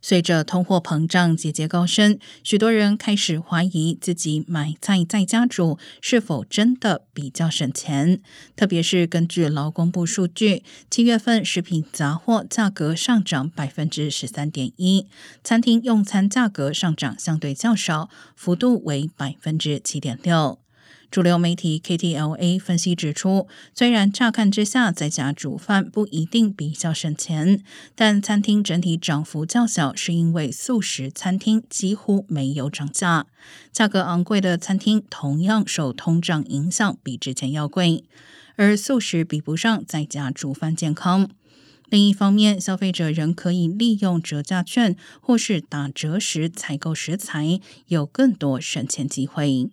随着通货膨胀节节高升，许多人开始怀疑自己买菜在家煮是否真的比较省钱。特别是根据劳工部数据，七月份食品杂货价格上涨百分之十三点一，餐厅用餐价格上涨相对较少，幅度为百分之七点六。主流媒体 KTLA 分析指出，虽然乍看之下在家煮饭不一定比较省钱，但餐厅整体涨幅较小，是因为素食餐厅几乎没有涨价。价格昂贵的餐厅同样受通胀影响，比之前要贵，而素食比不上在家煮饭健康。另一方面，消费者仍可以利用折价券或是打折时采购食材，有更多省钱机会。